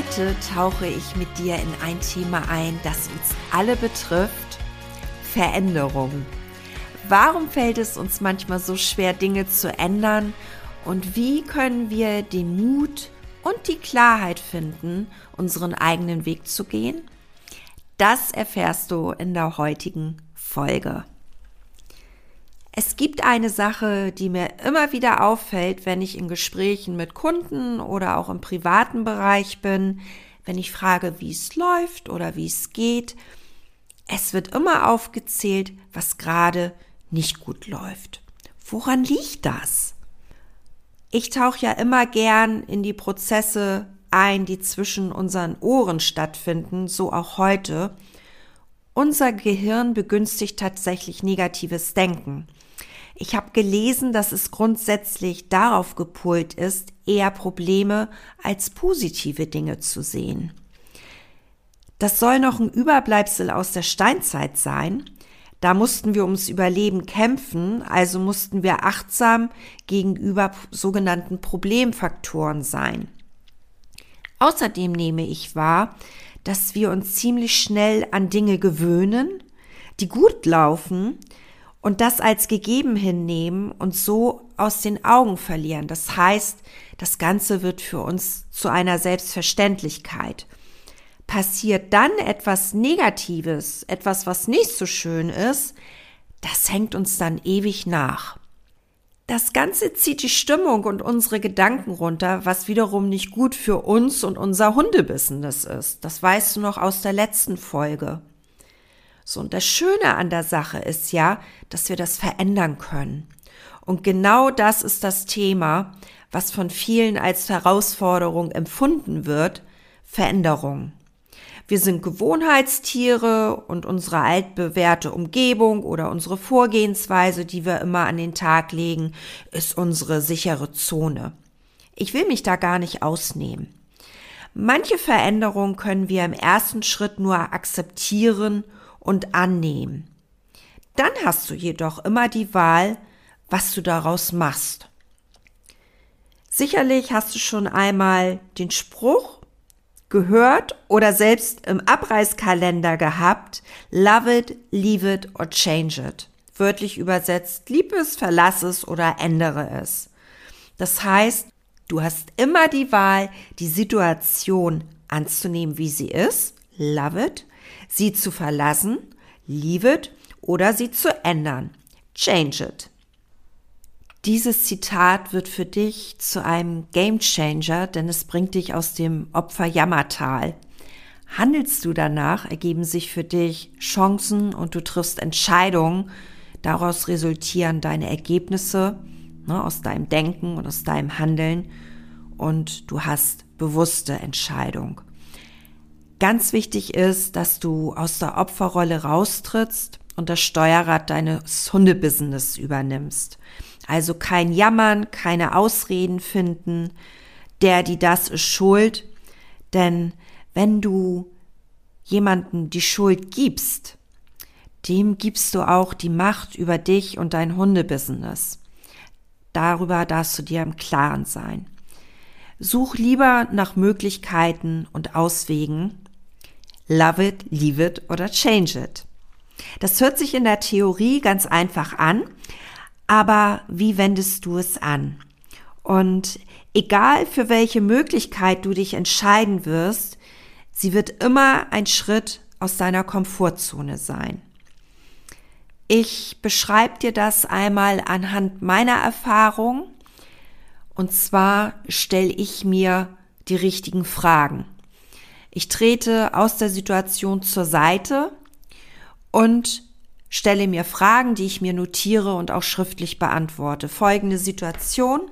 Heute tauche ich mit dir in ein Thema ein, das uns alle betrifft, Veränderung. Warum fällt es uns manchmal so schwer, Dinge zu ändern? Und wie können wir den Mut und die Klarheit finden, unseren eigenen Weg zu gehen? Das erfährst du in der heutigen Folge. Es gibt eine Sache, die mir immer wieder auffällt, wenn ich in Gesprächen mit Kunden oder auch im privaten Bereich bin, wenn ich frage, wie es läuft oder wie es geht. Es wird immer aufgezählt, was gerade nicht gut läuft. Woran liegt das? Ich tauche ja immer gern in die Prozesse ein, die zwischen unseren Ohren stattfinden, so auch heute. Unser Gehirn begünstigt tatsächlich negatives Denken. Ich habe gelesen, dass es grundsätzlich darauf gepolt ist, eher Probleme als positive Dinge zu sehen. Das soll noch ein Überbleibsel aus der Steinzeit sein. Da mussten wir ums Überleben kämpfen, also mussten wir achtsam gegenüber sogenannten Problemfaktoren sein. Außerdem nehme ich wahr, dass wir uns ziemlich schnell an Dinge gewöhnen, die gut laufen und das als gegeben hinnehmen und so aus den Augen verlieren. Das heißt, das Ganze wird für uns zu einer Selbstverständlichkeit. Passiert dann etwas Negatives, etwas, was nicht so schön ist, das hängt uns dann ewig nach. Das Ganze zieht die Stimmung und unsere Gedanken runter, was wiederum nicht gut für uns und unser Hundebusiness ist. Das weißt du noch aus der letzten Folge. So, und das Schöne an der Sache ist ja, dass wir das verändern können. Und genau das ist das Thema, was von vielen als Herausforderung empfunden wird, Veränderung. Wir sind Gewohnheitstiere und unsere altbewährte Umgebung oder unsere Vorgehensweise, die wir immer an den Tag legen, ist unsere sichere Zone. Ich will mich da gar nicht ausnehmen. Manche Veränderungen können wir im ersten Schritt nur akzeptieren und annehmen. Dann hast du jedoch immer die Wahl, was du daraus machst. Sicherlich hast du schon einmal den Spruch gehört oder selbst im Abreißkalender gehabt, love it, leave it or change it. Wörtlich übersetzt, lieb es, verlass es oder ändere es. Das heißt, du hast immer die Wahl, die Situation anzunehmen, wie sie ist, love it, sie zu verlassen, leave it, oder sie zu ändern, change it. Dieses Zitat wird für dich zu einem Gamechanger, denn es bringt dich aus dem Opferjammertal. Handelst du danach, ergeben sich für dich Chancen und du triffst Entscheidungen. Daraus resultieren deine Ergebnisse ne, aus deinem Denken und aus deinem Handeln und du hast bewusste Entscheidung. Ganz wichtig ist, dass du aus der Opferrolle raustrittst und das Steuerrad deines Hundebusiness übernimmst. Also kein Jammern, keine Ausreden finden, der, die das ist schuld, denn wenn du jemanden die Schuld gibst, dem gibst du auch die Macht über dich und dein Hundebusiness. Darüber darfst du dir im Klaren sein. Such lieber nach Möglichkeiten und Auswegen, Love it, leave it oder change it. Das hört sich in der Theorie ganz einfach an, aber wie wendest du es an? Und egal für welche Möglichkeit du dich entscheiden wirst, sie wird immer ein Schritt aus deiner Komfortzone sein. Ich beschreibe dir das einmal anhand meiner Erfahrung. Und zwar stelle ich mir die richtigen Fragen. Ich trete aus der Situation zur Seite und stelle mir Fragen, die ich mir notiere und auch schriftlich beantworte. Folgende Situation.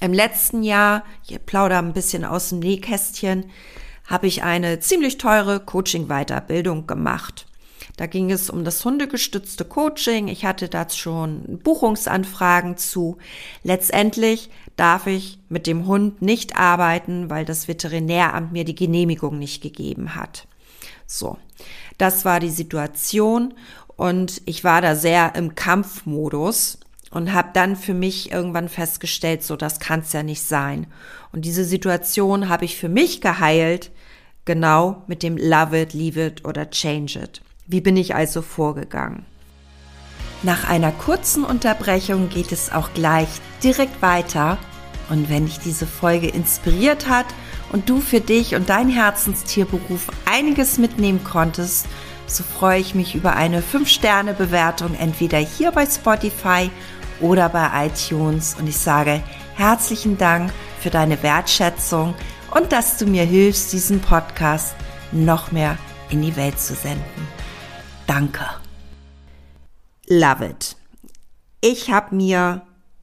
Im letzten Jahr, ich plaudere ein bisschen aus dem Nähkästchen, habe ich eine ziemlich teure Coaching-Weiterbildung gemacht. Da ging es um das hundegestützte Coaching. Ich hatte da schon Buchungsanfragen zu. Letztendlich darf ich mit dem Hund nicht arbeiten, weil das Veterinäramt mir die Genehmigung nicht gegeben hat. So, das war die Situation und ich war da sehr im Kampfmodus und habe dann für mich irgendwann festgestellt, so das kann es ja nicht sein. Und diese Situation habe ich für mich geheilt, genau mit dem Love it, Leave it oder Change it. Wie bin ich also vorgegangen? Nach einer kurzen Unterbrechung geht es auch gleich direkt weiter. Und wenn dich diese Folge inspiriert hat und du für dich und dein Herzenstierberuf einiges mitnehmen konntest, so freue ich mich über eine 5-Sterne-Bewertung entweder hier bei Spotify oder bei iTunes. Und ich sage herzlichen Dank für deine Wertschätzung und dass du mir hilfst, diesen Podcast noch mehr in die Welt zu senden. Danke. Love it. Ich habe mir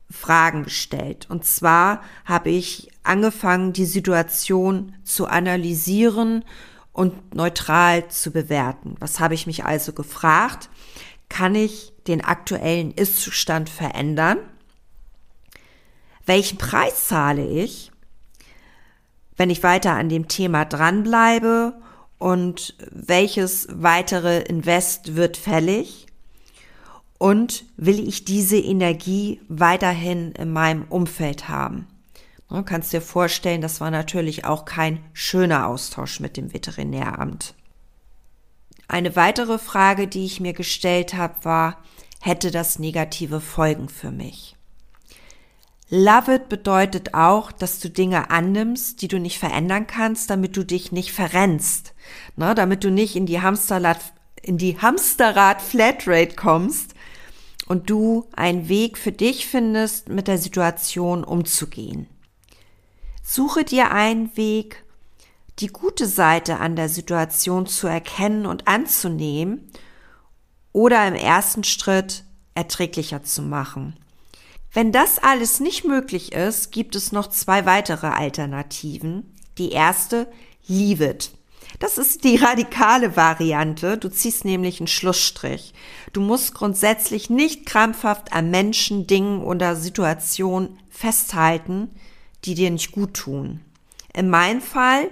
Fragen gestellt. Und zwar habe ich angefangen, die Situation zu analysieren und neutral zu bewerten. Was habe ich mich also gefragt? Kann ich den aktuellen Ist-Zustand verändern? Welchen Preis zahle ich, wenn ich weiter an dem Thema dranbleibe und welches weitere Invest wird fällig? Und will ich diese Energie weiterhin in meinem Umfeld haben? Du kannst dir vorstellen, das war natürlich auch kein schöner Austausch mit dem Veterinäramt. Eine weitere Frage, die ich mir gestellt habe, war, hätte das negative Folgen für mich? Love it bedeutet auch, dass du Dinge annimmst, die du nicht verändern kannst, damit du dich nicht verrennst, ne, damit du nicht in die Hamsterrad, in die Hamsterrad Flatrate kommst und du einen Weg für dich findest, mit der Situation umzugehen. Suche dir einen Weg, die gute Seite an der Situation zu erkennen und anzunehmen oder im ersten Schritt erträglicher zu machen. Wenn das alles nicht möglich ist, gibt es noch zwei weitere Alternativen. Die erste, leave it. Das ist die radikale Variante. Du ziehst nämlich einen Schlussstrich. Du musst grundsätzlich nicht krampfhaft an Menschen, Dingen oder Situationen festhalten, die dir nicht gut tun. In meinem Fall,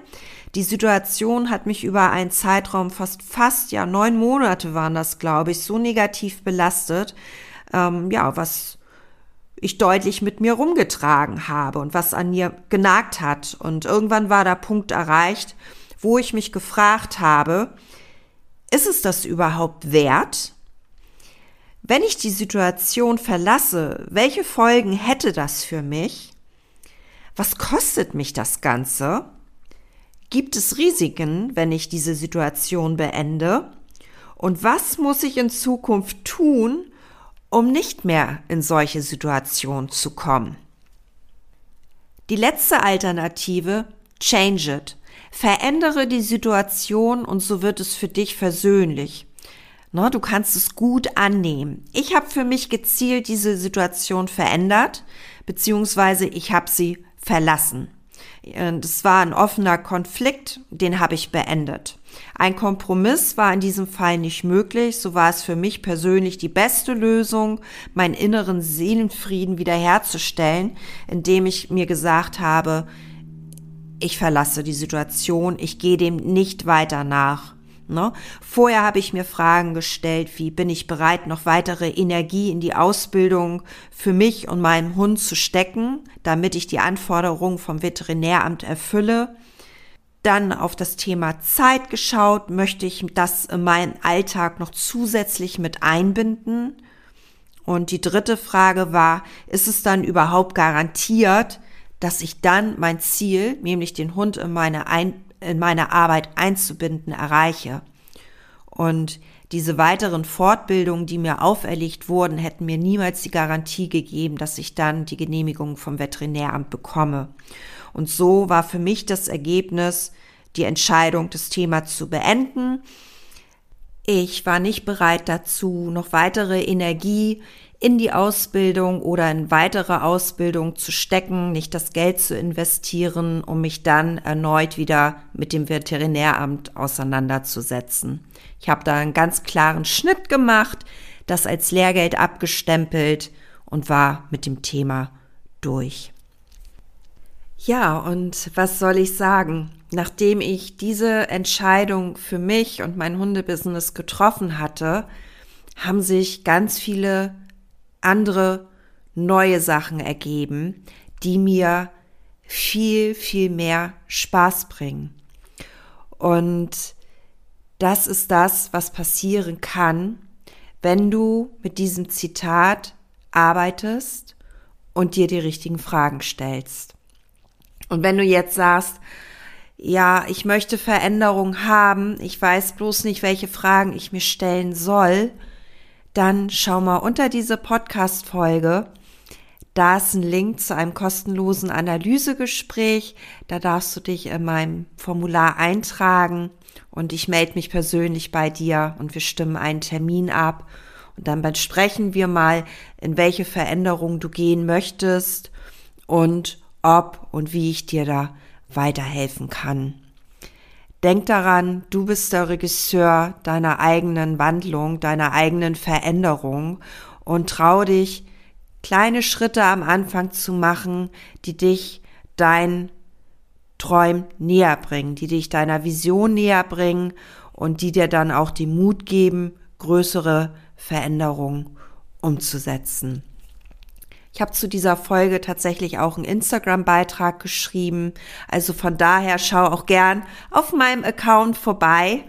die Situation hat mich über einen Zeitraum fast, fast, ja, neun Monate waren das, glaube ich, so negativ belastet, ähm, ja, was ich deutlich mit mir rumgetragen habe und was an mir genagt hat. Und irgendwann war der Punkt erreicht, wo ich mich gefragt habe, ist es das überhaupt wert? Wenn ich die Situation verlasse, welche Folgen hätte das für mich? Was kostet mich das Ganze? Gibt es Risiken, wenn ich diese Situation beende? Und was muss ich in Zukunft tun, um nicht mehr in solche Situationen zu kommen? Die letzte Alternative, change it. Verändere die Situation und so wird es für dich versöhnlich. Ne, du kannst es gut annehmen. Ich habe für mich gezielt diese Situation verändert, beziehungsweise ich habe sie verlassen. Das war ein offener Konflikt, den habe ich beendet. Ein Kompromiss war in diesem Fall nicht möglich, so war es für mich persönlich die beste Lösung, meinen inneren Seelenfrieden wiederherzustellen, indem ich mir gesagt habe, ich verlasse die Situation, ich gehe dem nicht weiter nach. Ne? Vorher habe ich mir Fragen gestellt, wie bin ich bereit, noch weitere Energie in die Ausbildung für mich und meinen Hund zu stecken, damit ich die Anforderungen vom Veterinäramt erfülle. Dann auf das Thema Zeit geschaut, möchte ich das in meinen Alltag noch zusätzlich mit einbinden? Und die dritte Frage war, ist es dann überhaupt garantiert, dass ich dann mein Ziel, nämlich den Hund in meine Ein in meine Arbeit einzubinden, erreiche. Und diese weiteren Fortbildungen, die mir auferlegt wurden, hätten mir niemals die Garantie gegeben, dass ich dann die Genehmigung vom Veterinäramt bekomme. Und so war für mich das Ergebnis, die Entscheidung, das Thema zu beenden. Ich war nicht bereit dazu, noch weitere Energie in die Ausbildung oder in weitere Ausbildung zu stecken, nicht das Geld zu investieren, um mich dann erneut wieder mit dem Veterinäramt auseinanderzusetzen. Ich habe da einen ganz klaren Schnitt gemacht, das als Lehrgeld abgestempelt und war mit dem Thema durch. Ja, und was soll ich sagen? Nachdem ich diese Entscheidung für mich und mein Hundebusiness getroffen hatte, haben sich ganz viele andere neue Sachen ergeben, die mir viel, viel mehr Spaß bringen. Und das ist das, was passieren kann, wenn du mit diesem Zitat arbeitest und dir die richtigen Fragen stellst. Und wenn du jetzt sagst, ja, ich möchte Veränderung haben, ich weiß bloß nicht, welche Fragen ich mir stellen soll, dann schau mal unter diese Podcast-Folge. Da ist ein Link zu einem kostenlosen Analysegespräch. Da darfst du dich in meinem Formular eintragen und ich melde mich persönlich bei dir und wir stimmen einen Termin ab. Und dann besprechen wir mal, in welche Veränderung du gehen möchtest und ob und wie ich dir da weiterhelfen kann. Denk daran, du bist der Regisseur deiner eigenen Wandlung, deiner eigenen Veränderung und trau dich, kleine Schritte am Anfang zu machen, die dich dein Träum näher bringen, die dich deiner Vision näher bringen und die dir dann auch die Mut geben, größere Veränderungen umzusetzen. Habe zu dieser Folge tatsächlich auch einen Instagram-Beitrag geschrieben. Also von daher schau auch gern auf meinem Account vorbei,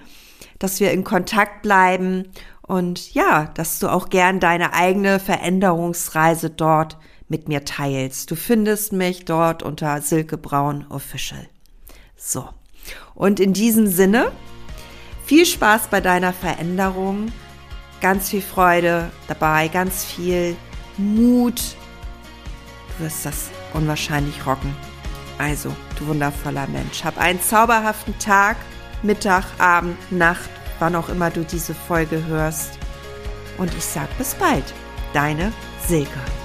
dass wir in Kontakt bleiben und ja, dass du auch gern deine eigene Veränderungsreise dort mit mir teilst. Du findest mich dort unter Silke Braun Official. So. Und in diesem Sinne, viel Spaß bei deiner Veränderung, ganz viel Freude dabei, ganz viel Mut, wirst das unwahrscheinlich rocken. Also, du wundervoller Mensch, hab einen zauberhaften Tag, Mittag, Abend, Nacht, wann auch immer du diese Folge hörst. Und ich sag bis bald. Deine Silke.